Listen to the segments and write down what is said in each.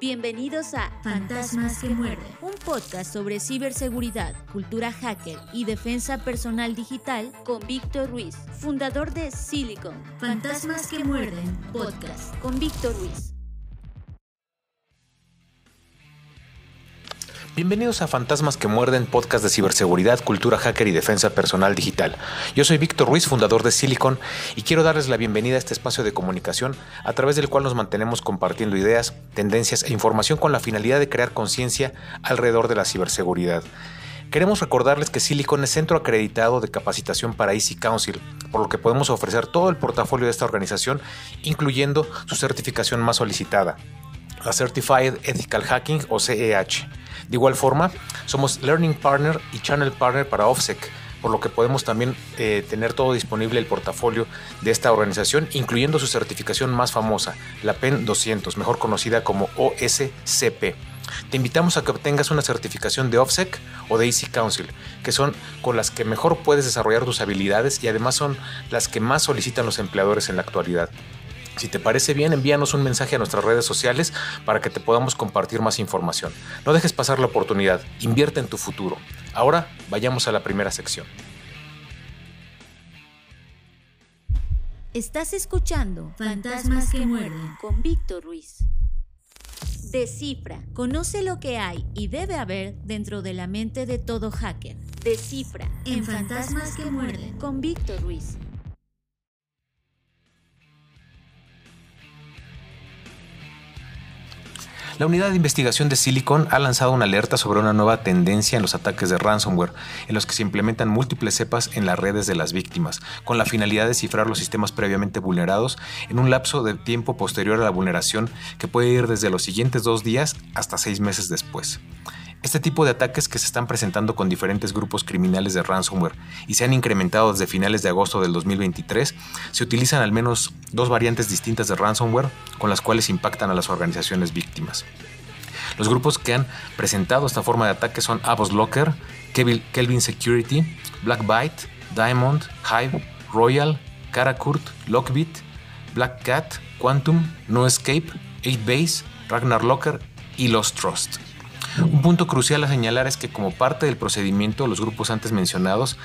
Bienvenidos a Fantasmas que muerden. un podcast sobre ciberseguridad, cultura hacker y defensa personal digital con Víctor Ruiz, fundador de Silicon. Fantasmas que muerden. Podcast. Con Víctor Ruiz. Bienvenidos a Fantasmas que Muerden, podcast de ciberseguridad, cultura hacker y defensa personal digital. Yo soy Víctor Ruiz, fundador de Silicon, y quiero darles la bienvenida a este espacio de comunicación a través del cual nos mantenemos compartiendo ideas, tendencias e información con la finalidad de crear conciencia alrededor de la ciberseguridad. Queremos recordarles que Silicon es centro acreditado de capacitación para Easy Council, por lo que podemos ofrecer todo el portafolio de esta organización, incluyendo su certificación más solicitada, la Certified Ethical Hacking o CEH. De igual forma, somos Learning Partner y Channel Partner para OFSEC, por lo que podemos también eh, tener todo disponible el portafolio de esta organización, incluyendo su certificación más famosa, la PEN 200, mejor conocida como OSCP. Te invitamos a que obtengas una certificación de OFSEC o de Easy Council, que son con las que mejor puedes desarrollar tus habilidades y además son las que más solicitan los empleadores en la actualidad. Si te parece bien, envíanos un mensaje a nuestras redes sociales para que te podamos compartir más información. No dejes pasar la oportunidad, invierte en tu futuro. Ahora vayamos a la primera sección. Estás escuchando Fantasmas que muerden. con Víctor Ruiz. Descifra. Conoce lo que hay y debe haber dentro de la mente de todo hacker. Descifra. En Fantasmas que muerden. Con Víctor Ruiz. La unidad de investigación de Silicon ha lanzado una alerta sobre una nueva tendencia en los ataques de ransomware, en los que se implementan múltiples cepas en las redes de las víctimas, con la finalidad de cifrar los sistemas previamente vulnerados en un lapso de tiempo posterior a la vulneración que puede ir desde los siguientes dos días hasta seis meses después. Este tipo de ataques que se están presentando con diferentes grupos criminales de ransomware y se han incrementado desde finales de agosto del 2023, se utilizan al menos dos variantes distintas de ransomware con las cuales impactan a las organizaciones víctimas. Los grupos que han presentado esta forma de ataque son Avos Locker, Kelvin Security, Black Byte, Diamond, Hive, Royal, Karakurt, Lockbit, Black Cat, Quantum, No Escape, 8base, Ragnar Locker y Lost Trust. Un punto crucial a señalar es que como parte del procedimiento, los grupos antes mencionados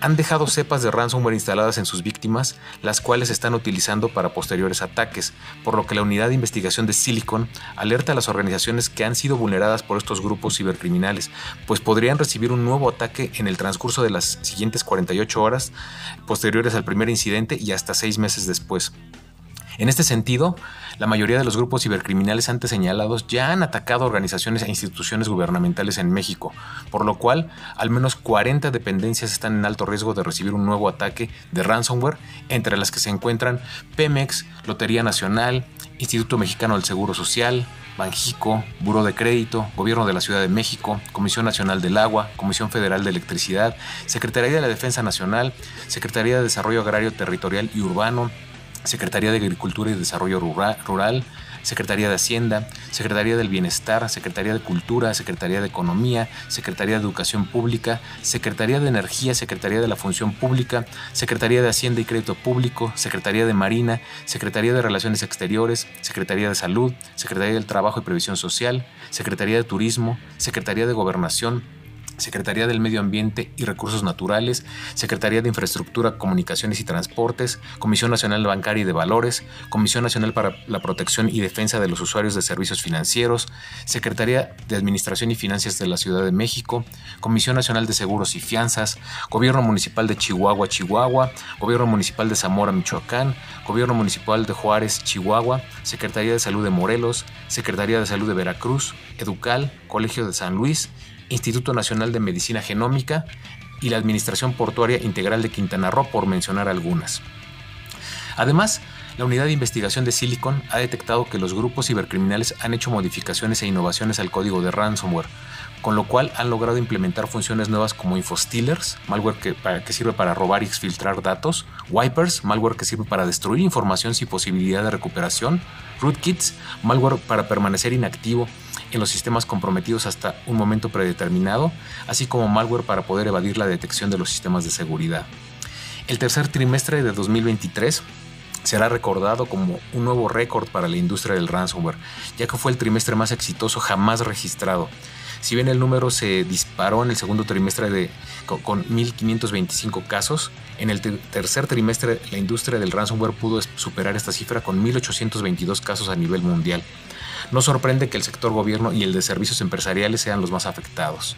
han dejado cepas de ransomware instaladas en sus víctimas, las cuales están utilizando para posteriores ataques, por lo que la unidad de investigación de Silicon alerta a las organizaciones que han sido vulneradas por estos grupos cibercriminales, pues podrían recibir un nuevo ataque en el transcurso de las siguientes 48 horas posteriores al primer incidente y hasta seis meses después. En este sentido, la mayoría de los grupos cibercriminales antes señalados ya han atacado organizaciones e instituciones gubernamentales en México, por lo cual al menos 40 dependencias están en alto riesgo de recibir un nuevo ataque de ransomware, entre las que se encuentran Pemex, Lotería Nacional, Instituto Mexicano del Seguro Social, Banjico, Buró de Crédito, Gobierno de la Ciudad de México, Comisión Nacional del Agua, Comisión Federal de Electricidad, Secretaría de la Defensa Nacional, Secretaría de Desarrollo Agrario Territorial y Urbano, Secretaría de Agricultura y Desarrollo Rural, Secretaría de Hacienda, Secretaría del Bienestar, Secretaría de Cultura, Secretaría de Economía, Secretaría de Educación Pública, Secretaría de Energía, Secretaría de la Función Pública, Secretaría de Hacienda y Crédito Público, Secretaría de Marina, Secretaría de Relaciones Exteriores, Secretaría de Salud, Secretaría del Trabajo y Previsión Social, Secretaría de Turismo, Secretaría de Gobernación, Secretaría del Medio Ambiente y Recursos Naturales, Secretaría de Infraestructura, Comunicaciones y Transportes, Comisión Nacional Bancaria y de Valores, Comisión Nacional para la Protección y Defensa de los Usuarios de Servicios Financieros, Secretaría de Administración y Finanzas de la Ciudad de México, Comisión Nacional de Seguros y Fianzas, Gobierno Municipal de Chihuahua, Chihuahua, Gobierno Municipal de Zamora, Michoacán, Gobierno Municipal de Juárez, Chihuahua, Secretaría de Salud de Morelos, Secretaría de Salud de Veracruz, Educal, Colegio de San Luis, Instituto Nacional de Medicina Genómica y la Administración Portuaria Integral de Quintana Roo, por mencionar algunas. Además, la unidad de investigación de Silicon ha detectado que los grupos cibercriminales han hecho modificaciones e innovaciones al código de ransomware, con lo cual han logrado implementar funciones nuevas como infostealers, malware que, que sirve para robar y exfiltrar datos, wipers, malware que sirve para destruir información sin posibilidad de recuperación, rootkits, malware para permanecer inactivo en los sistemas comprometidos hasta un momento predeterminado, así como malware para poder evadir la detección de los sistemas de seguridad. El tercer trimestre de 2023 será recordado como un nuevo récord para la industria del ransomware, ya que fue el trimestre más exitoso jamás registrado. Si bien el número se disparó en el segundo trimestre de, con 1.525 casos, en el tercer trimestre la industria del ransomware pudo superar esta cifra con 1.822 casos a nivel mundial. No sorprende que el sector gobierno y el de servicios empresariales sean los más afectados.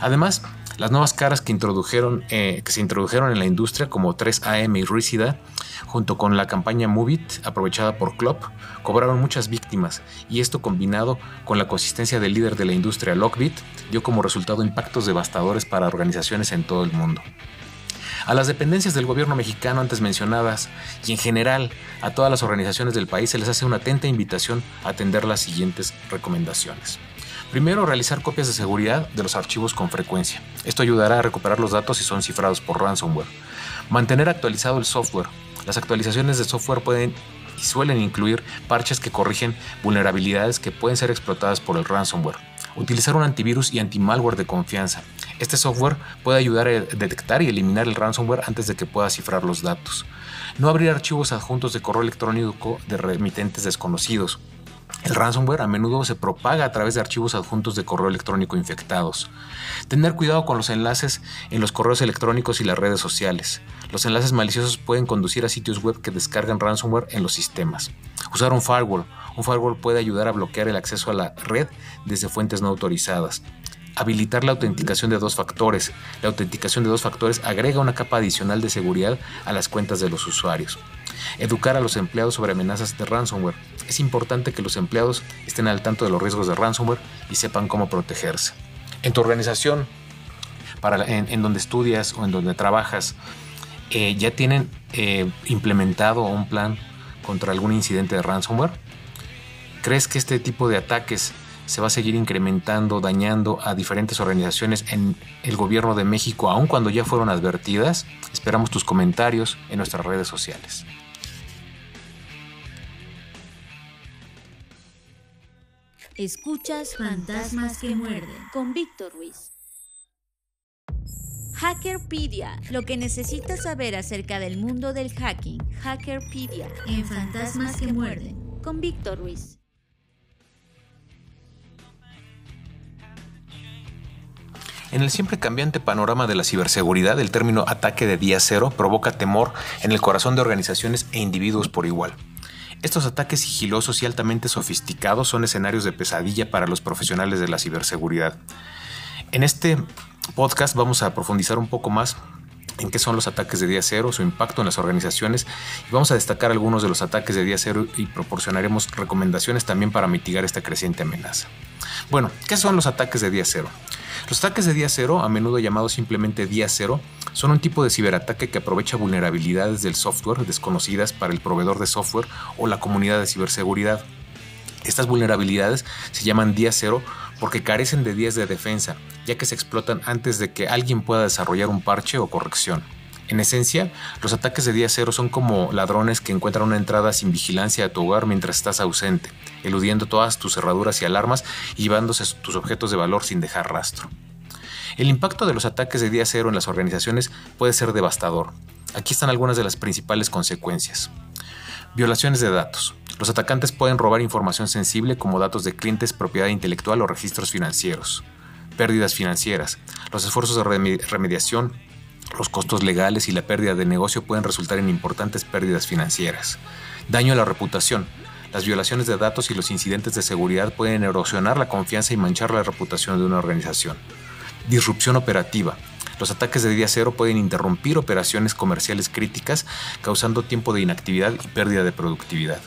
Además, las nuevas caras que, introdujeron, eh, que se introdujeron en la industria, como 3AM y Ricida, junto con la campaña Movit, aprovechada por Klopp, cobraron muchas víctimas, y esto combinado con la consistencia del líder de la industria, Lockbit, dio como resultado impactos devastadores para organizaciones en todo el mundo. A las dependencias del gobierno mexicano antes mencionadas y en general a todas las organizaciones del país se les hace una atenta invitación a atender las siguientes recomendaciones. Primero, realizar copias de seguridad de los archivos con frecuencia. Esto ayudará a recuperar los datos si son cifrados por ransomware. Mantener actualizado el software. Las actualizaciones de software pueden y suelen incluir parches que corrigen vulnerabilidades que pueden ser explotadas por el ransomware. Utilizar un antivirus y antimalware de confianza. Este software puede ayudar a detectar y eliminar el ransomware antes de que pueda cifrar los datos. No abrir archivos adjuntos de correo electrónico de remitentes desconocidos. El ransomware a menudo se propaga a través de archivos adjuntos de correo electrónico infectados. Tener cuidado con los enlaces en los correos electrónicos y las redes sociales. Los enlaces maliciosos pueden conducir a sitios web que descargan ransomware en los sistemas. Usar un firewall. Un firewall puede ayudar a bloquear el acceso a la red desde fuentes no autorizadas. Habilitar la autenticación de dos factores. La autenticación de dos factores agrega una capa adicional de seguridad a las cuentas de los usuarios. Educar a los empleados sobre amenazas de ransomware. Es importante que los empleados estén al tanto de los riesgos de ransomware y sepan cómo protegerse. En tu organización, en, donde estudias o en donde trabajas, eh, ¿ya tienen eh, implementado un plan contra algún incidente de ransomware? ¿Crees que este tipo de ataques se va a seguir incrementando, dañando a diferentes organizaciones en el gobierno de México, aun cuando ya fueron advertidas? Esperamos tus comentarios en nuestras redes sociales. Escuchas Fantasmas que muerden con Víctor Ruiz. Hackerpedia, lo que necesitas saber acerca del mundo del hacking. Hackerpedia en Fantasmas que muerden con Víctor Ruiz. En el siempre cambiante panorama de la ciberseguridad, el término ataque de día cero provoca temor en el corazón de organizaciones e individuos por igual. Estos ataques sigilosos y altamente sofisticados son escenarios de pesadilla para los profesionales de la ciberseguridad. En este podcast vamos a profundizar un poco más en qué son los ataques de día cero, su impacto en las organizaciones y vamos a destacar algunos de los ataques de día cero y proporcionaremos recomendaciones también para mitigar esta creciente amenaza. Bueno, ¿qué son los ataques de día cero? Los ataques de día cero, a menudo llamados simplemente día cero, son un tipo de ciberataque que aprovecha vulnerabilidades del software desconocidas para el proveedor de software o la comunidad de ciberseguridad. Estas vulnerabilidades se llaman día cero porque carecen de días de defensa, ya que se explotan antes de que alguien pueda desarrollar un parche o corrección. En esencia, los ataques de día cero son como ladrones que encuentran una entrada sin vigilancia a tu hogar mientras estás ausente, eludiendo todas tus cerraduras y alarmas y llevándose tus objetos de valor sin dejar rastro. El impacto de los ataques de día cero en las organizaciones puede ser devastador. Aquí están algunas de las principales consecuencias. Violaciones de datos. Los atacantes pueden robar información sensible como datos de clientes, propiedad intelectual o registros financieros. Pérdidas financieras. Los esfuerzos de remediación los costos legales y la pérdida de negocio pueden resultar en importantes pérdidas financieras. Daño a la reputación. Las violaciones de datos y los incidentes de seguridad pueden erosionar la confianza y manchar la reputación de una organización. Disrupción operativa. Los ataques de día cero pueden interrumpir operaciones comerciales críticas, causando tiempo de inactividad y pérdida de productividad.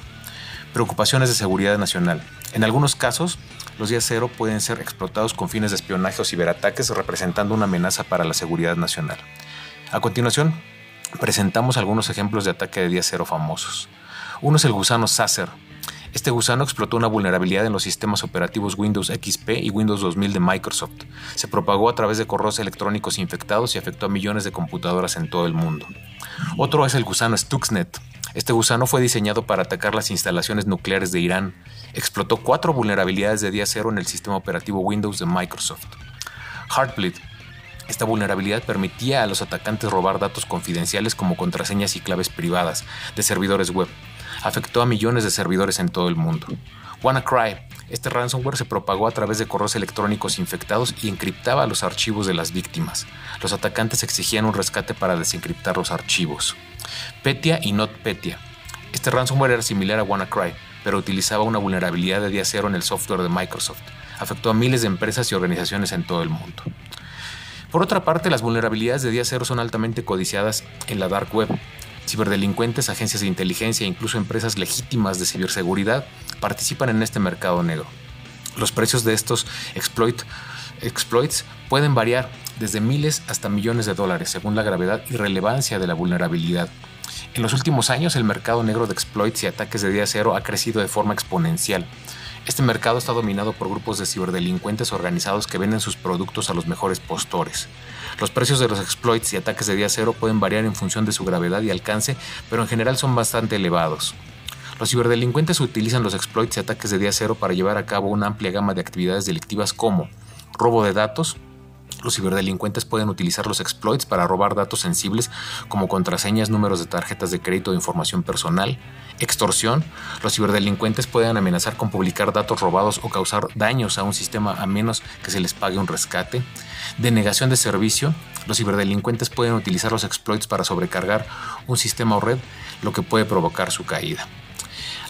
Preocupaciones de seguridad nacional. En algunos casos, los días cero pueden ser explotados con fines de espionaje o ciberataques, representando una amenaza para la seguridad nacional. A continuación, presentamos algunos ejemplos de ataque de día cero famosos. Uno es el gusano Sacer. Este gusano explotó una vulnerabilidad en los sistemas operativos Windows XP y Windows 2000 de Microsoft. Se propagó a través de correos electrónicos infectados y afectó a millones de computadoras en todo el mundo. Otro es el gusano Stuxnet. Este gusano fue diseñado para atacar las instalaciones nucleares de Irán. Explotó cuatro vulnerabilidades de día cero en el sistema operativo Windows de Microsoft. Heartbleed Esta vulnerabilidad permitía a los atacantes robar datos confidenciales como contraseñas y claves privadas de servidores web. Afectó a millones de servidores en todo el mundo. WannaCry. Este ransomware se propagó a través de correos electrónicos infectados y encriptaba los archivos de las víctimas. Los atacantes exigían un rescate para desencriptar los archivos. Petya y NotPetya. Este ransomware era similar a WannaCry, pero utilizaba una vulnerabilidad de día cero en el software de Microsoft. Afectó a miles de empresas y organizaciones en todo el mundo. Por otra parte, las vulnerabilidades de día cero son altamente codiciadas en la dark web. Ciberdelincuentes, agencias de inteligencia e incluso empresas legítimas de ciberseguridad participan en este mercado negro. Los precios de estos exploit, exploits pueden variar desde miles hasta millones de dólares según la gravedad y relevancia de la vulnerabilidad. En los últimos años el mercado negro de exploits y ataques de día cero ha crecido de forma exponencial. Este mercado está dominado por grupos de ciberdelincuentes organizados que venden sus productos a los mejores postores. Los precios de los exploits y ataques de día cero pueden variar en función de su gravedad y alcance, pero en general son bastante elevados. Los ciberdelincuentes utilizan los exploits y ataques de día cero para llevar a cabo una amplia gama de actividades delictivas como robo de datos, los ciberdelincuentes pueden utilizar los exploits para robar datos sensibles como contraseñas, números de tarjetas de crédito o información personal. Extorsión. Los ciberdelincuentes pueden amenazar con publicar datos robados o causar daños a un sistema a menos que se les pague un rescate. Denegación de servicio. Los ciberdelincuentes pueden utilizar los exploits para sobrecargar un sistema o red, lo que puede provocar su caída.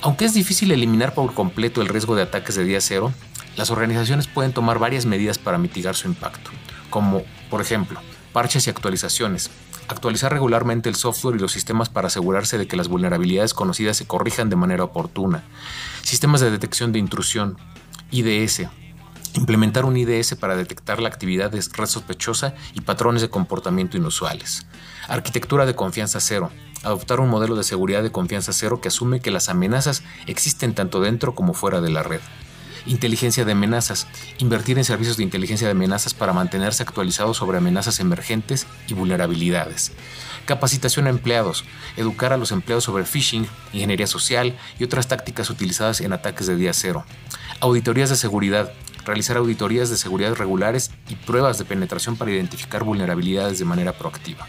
Aunque es difícil eliminar por completo el riesgo de ataques de día cero, las organizaciones pueden tomar varias medidas para mitigar su impacto como por ejemplo parches y actualizaciones, actualizar regularmente el software y los sistemas para asegurarse de que las vulnerabilidades conocidas se corrijan de manera oportuna, sistemas de detección de intrusión, IDS, implementar un IDS para detectar la actividad de red sospechosa y patrones de comportamiento inusuales, arquitectura de confianza cero, adoptar un modelo de seguridad de confianza cero que asume que las amenazas existen tanto dentro como fuera de la red. Inteligencia de amenazas. Invertir en servicios de inteligencia de amenazas para mantenerse actualizados sobre amenazas emergentes y vulnerabilidades. Capacitación a empleados. Educar a los empleados sobre phishing, ingeniería social y otras tácticas utilizadas en ataques de día cero. Auditorías de seguridad. Realizar auditorías de seguridad regulares y pruebas de penetración para identificar vulnerabilidades de manera proactiva.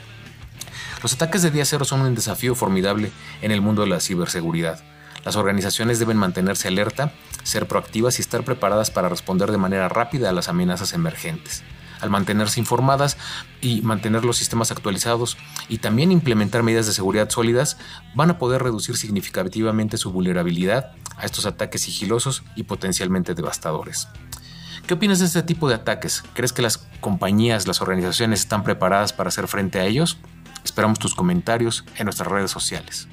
Los ataques de día cero son un desafío formidable en el mundo de la ciberseguridad. Las organizaciones deben mantenerse alerta, ser proactivas y estar preparadas para responder de manera rápida a las amenazas emergentes. Al mantenerse informadas y mantener los sistemas actualizados y también implementar medidas de seguridad sólidas, van a poder reducir significativamente su vulnerabilidad a estos ataques sigilosos y potencialmente devastadores. ¿Qué opinas de este tipo de ataques? ¿Crees que las compañías, las organizaciones están preparadas para hacer frente a ellos? Esperamos tus comentarios en nuestras redes sociales.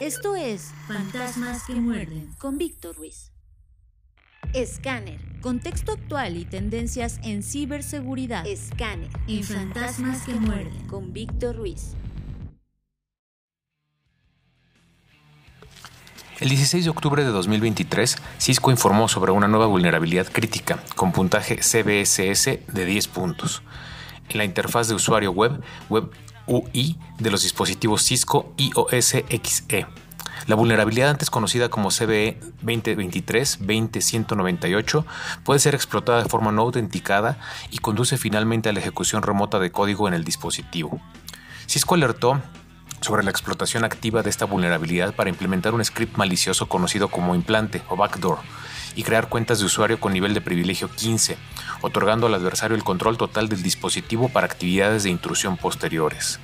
Esto es Fantasmas que muerden con Víctor Ruiz. Escáner. Contexto actual y tendencias en ciberseguridad. Escáner. En Fantasmas que muerden con Víctor Ruiz. El 16 de octubre de 2023, Cisco informó sobre una nueva vulnerabilidad crítica con puntaje CBSS de 10 puntos en la interfaz de usuario web, web UI de los dispositivos Cisco iOS XE. La vulnerabilidad antes conocida como CVE 2023-20198 puede ser explotada de forma no autenticada y conduce finalmente a la ejecución remota de código en el dispositivo. Cisco alertó sobre la explotación activa de esta vulnerabilidad para implementar un script malicioso conocido como implante o backdoor y crear cuentas de usuario con nivel de privilegio 15, otorgando al adversario el control total del dispositivo para actividades de intrusión posteriores.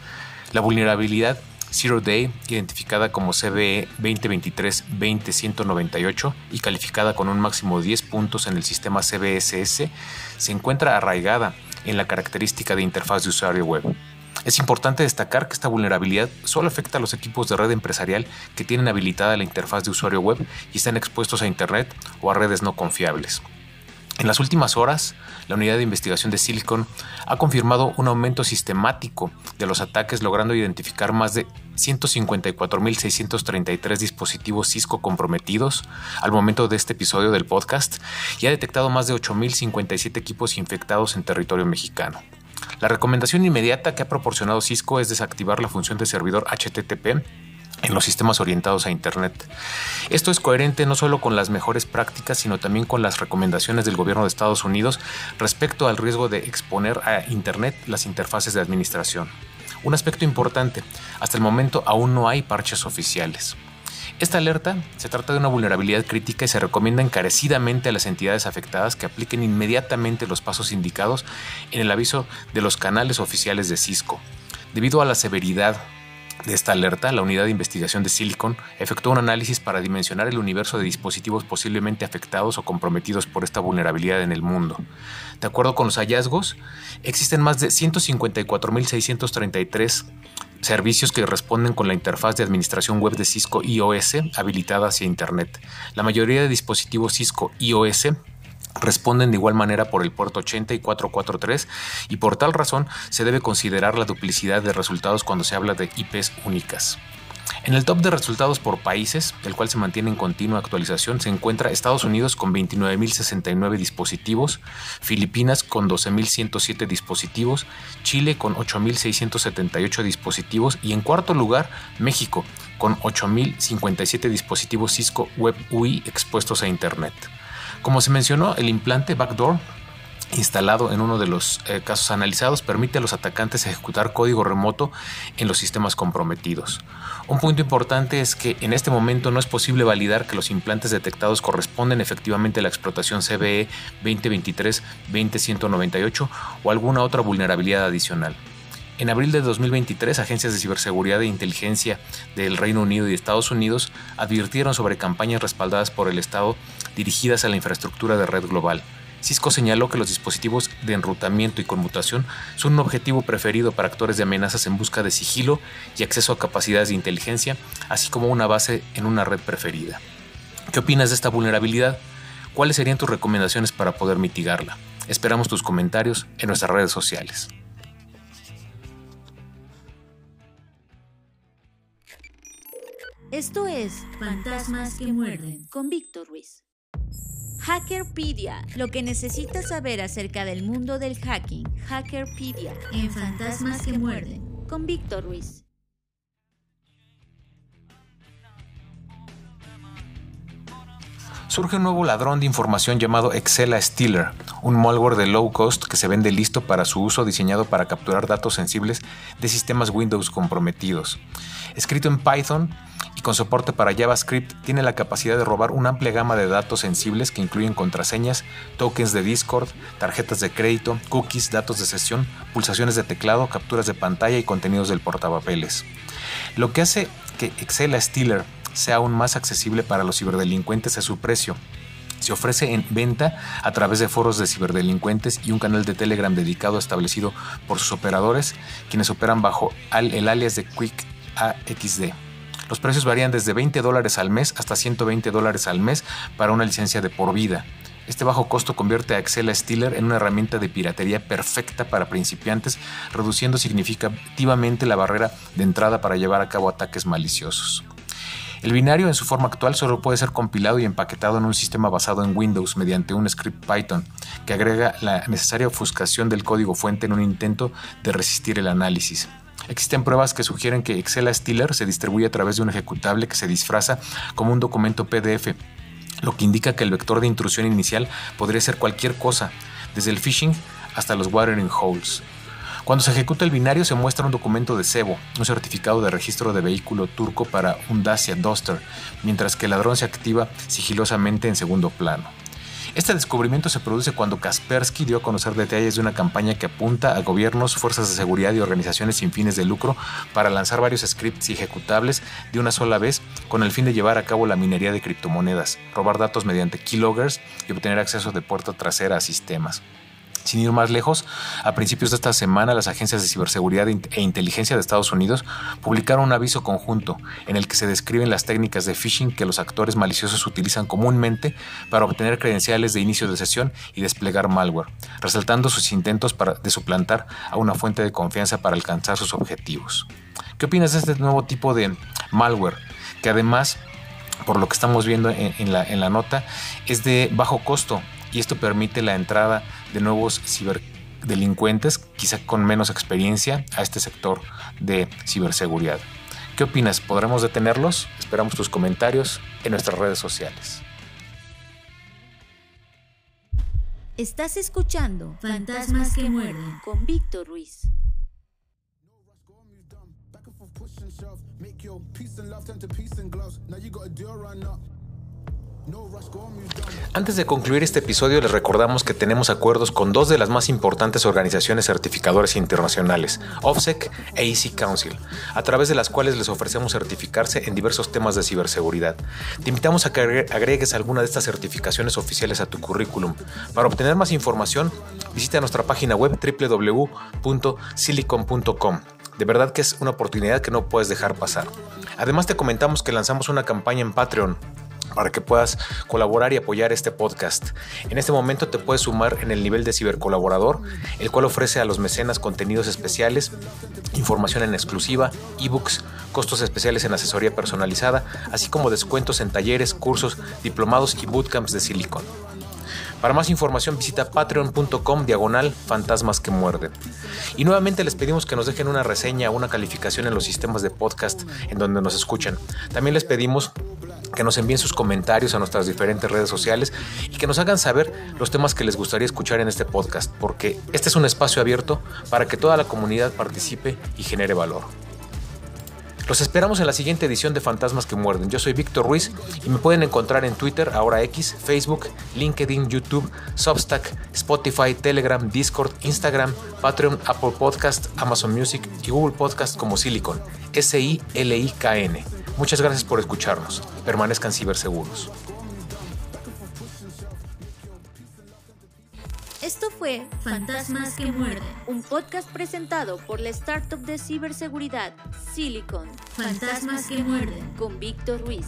La vulnerabilidad Zero Day, identificada como CVE 2023-20198 y calificada con un máximo de 10 puntos en el sistema CVSS, se encuentra arraigada en la característica de interfaz de usuario web. Es importante destacar que esta vulnerabilidad solo afecta a los equipos de red empresarial que tienen habilitada la interfaz de usuario web y están expuestos a Internet o a redes no confiables. En las últimas horas, la unidad de investigación de Silicon ha confirmado un aumento sistemático de los ataques, logrando identificar más de 154.633 dispositivos Cisco comprometidos al momento de este episodio del podcast y ha detectado más de 8.057 equipos infectados en territorio mexicano. La recomendación inmediata que ha proporcionado Cisco es desactivar la función de servidor HTTP en los sistemas orientados a Internet. Esto es coherente no solo con las mejores prácticas, sino también con las recomendaciones del gobierno de Estados Unidos respecto al riesgo de exponer a Internet las interfaces de administración. Un aspecto importante, hasta el momento aún no hay parches oficiales. Esta alerta se trata de una vulnerabilidad crítica y se recomienda encarecidamente a las entidades afectadas que apliquen inmediatamente los pasos indicados en el aviso de los canales oficiales de Cisco. Debido a la severidad de esta alerta, la unidad de investigación de Silicon efectuó un análisis para dimensionar el universo de dispositivos posiblemente afectados o comprometidos por esta vulnerabilidad en el mundo. De acuerdo con los hallazgos, existen más de 154.633 servicios que responden con la interfaz de administración web de Cisco iOS habilitada hacia Internet. La mayoría de dispositivos Cisco iOS responden de igual manera por el puerto 80 y 443 y por tal razón se debe considerar la duplicidad de resultados cuando se habla de IPs únicas. En el top de resultados por países, el cual se mantiene en continua actualización, se encuentra Estados Unidos con 29.069 dispositivos, Filipinas con 12.107 dispositivos, Chile con 8.678 dispositivos y en cuarto lugar México con 8.057 dispositivos Cisco Web UI expuestos a Internet. Como se mencionó, el implante Backdoor instalado en uno de los eh, casos analizados permite a los atacantes ejecutar código remoto en los sistemas comprometidos. Un punto importante es que en este momento no es posible validar que los implantes detectados corresponden efectivamente a la explotación CVE 2023-20198 o alguna otra vulnerabilidad adicional. En abril de 2023, agencias de ciberseguridad e inteligencia del Reino Unido y Estados Unidos advirtieron sobre campañas respaldadas por el Estado dirigidas a la infraestructura de red global. Cisco señaló que los dispositivos de enrutamiento y conmutación son un objetivo preferido para actores de amenazas en busca de sigilo y acceso a capacidades de inteligencia, así como una base en una red preferida. ¿Qué opinas de esta vulnerabilidad? ¿Cuáles serían tus recomendaciones para poder mitigarla? Esperamos tus comentarios en nuestras redes sociales. Esto es Fantasmas que muerden con Víctor Ruiz. Hackerpedia, lo que necesitas saber acerca del mundo del hacking. Hackerpedia en Fantasmas que muerden con Víctor Ruiz. Surge un nuevo ladrón de información llamado Excela Stealer, un malware de low cost que se vende listo para su uso diseñado para capturar datos sensibles de sistemas Windows comprometidos. Escrito en Python, y con soporte para JavaScript tiene la capacidad de robar una amplia gama de datos sensibles que incluyen contraseñas, tokens de Discord, tarjetas de crédito, cookies, datos de sesión, pulsaciones de teclado, capturas de pantalla y contenidos del portapapeles. Lo que hace que Excel Stealer sea aún más accesible para los ciberdelincuentes es su precio. Se ofrece en venta a través de foros de ciberdelincuentes y un canal de Telegram dedicado establecido por sus operadores, quienes operan bajo el alias de QuickAXD. Los precios varían desde 20 dólares al mes hasta 120 dólares al mes para una licencia de por vida. Este bajo costo convierte a Excel Stealer en una herramienta de piratería perfecta para principiantes, reduciendo significativamente la barrera de entrada para llevar a cabo ataques maliciosos. El binario en su forma actual solo puede ser compilado y empaquetado en un sistema basado en Windows mediante un script Python que agrega la necesaria ofuscación del código fuente en un intento de resistir el análisis. Existen pruebas que sugieren que Excel Stealer se distribuye a través de un ejecutable que se disfraza como un documento PDF, lo que indica que el vector de intrusión inicial podría ser cualquier cosa, desde el phishing hasta los watering holes. Cuando se ejecuta el binario se muestra un documento de cebo, un certificado de registro de vehículo turco para un Dacia Duster, mientras que el ladrón se activa sigilosamente en segundo plano. Este descubrimiento se produce cuando Kaspersky dio a conocer detalles de una campaña que apunta a gobiernos, fuerzas de seguridad y organizaciones sin fines de lucro para lanzar varios scripts ejecutables de una sola vez con el fin de llevar a cabo la minería de criptomonedas, robar datos mediante keyloggers y obtener acceso de puerta trasera a sistemas. Sin ir más lejos, a principios de esta semana las agencias de ciberseguridad e inteligencia de Estados Unidos publicaron un aviso conjunto en el que se describen las técnicas de phishing que los actores maliciosos utilizan comúnmente para obtener credenciales de inicio de sesión y desplegar malware, resaltando sus intentos para, de suplantar a una fuente de confianza para alcanzar sus objetivos. ¿Qué opinas de este nuevo tipo de malware? Que además por lo que estamos viendo en, la, en la nota, es de bajo costo y esto permite la entrada de nuevos ciberdelincuentes, quizá con menos experiencia, a este sector de ciberseguridad. ¿Qué opinas? ¿Podremos detenerlos? Esperamos tus comentarios en nuestras redes sociales. Estás escuchando Fantasmas que muerden con Víctor Ruiz. Antes de concluir este episodio les recordamos que tenemos acuerdos con dos de las más importantes organizaciones certificadoras internacionales, OFSEC e Easy Council, a través de las cuales les ofrecemos certificarse en diversos temas de ciberseguridad. Te invitamos a que agregues alguna de estas certificaciones oficiales a tu currículum. Para obtener más información, visita nuestra página web www.silicon.com. De verdad que es una oportunidad que no puedes dejar pasar. Además te comentamos que lanzamos una campaña en Patreon para que puedas colaborar y apoyar este podcast. En este momento te puedes sumar en el nivel de cibercolaborador, el cual ofrece a los mecenas contenidos especiales, información en exclusiva, ebooks, costos especiales en asesoría personalizada, así como descuentos en talleres, cursos, diplomados y bootcamps de Silicon. Para más información visita patreon.com diagonal fantasmas que muerden. Y nuevamente les pedimos que nos dejen una reseña o una calificación en los sistemas de podcast en donde nos escuchan. También les pedimos que nos envíen sus comentarios a nuestras diferentes redes sociales y que nos hagan saber los temas que les gustaría escuchar en este podcast, porque este es un espacio abierto para que toda la comunidad participe y genere valor. Los esperamos en la siguiente edición de Fantasmas que Muerden. Yo soy Víctor Ruiz y me pueden encontrar en Twitter, ahora X, Facebook, LinkedIn, YouTube, Substack, Spotify, Telegram, Discord, Instagram, Patreon, Apple Podcast, Amazon Music y Google Podcast como Silicon, S-I-L-I-K-N. Muchas gracias por escucharnos. Permanezcan ciberseguros. Esto fue Fantasmas que muerden. un podcast presentado por la startup de ciberseguridad Silicon Fantasmas que muerden. con Víctor Ruiz.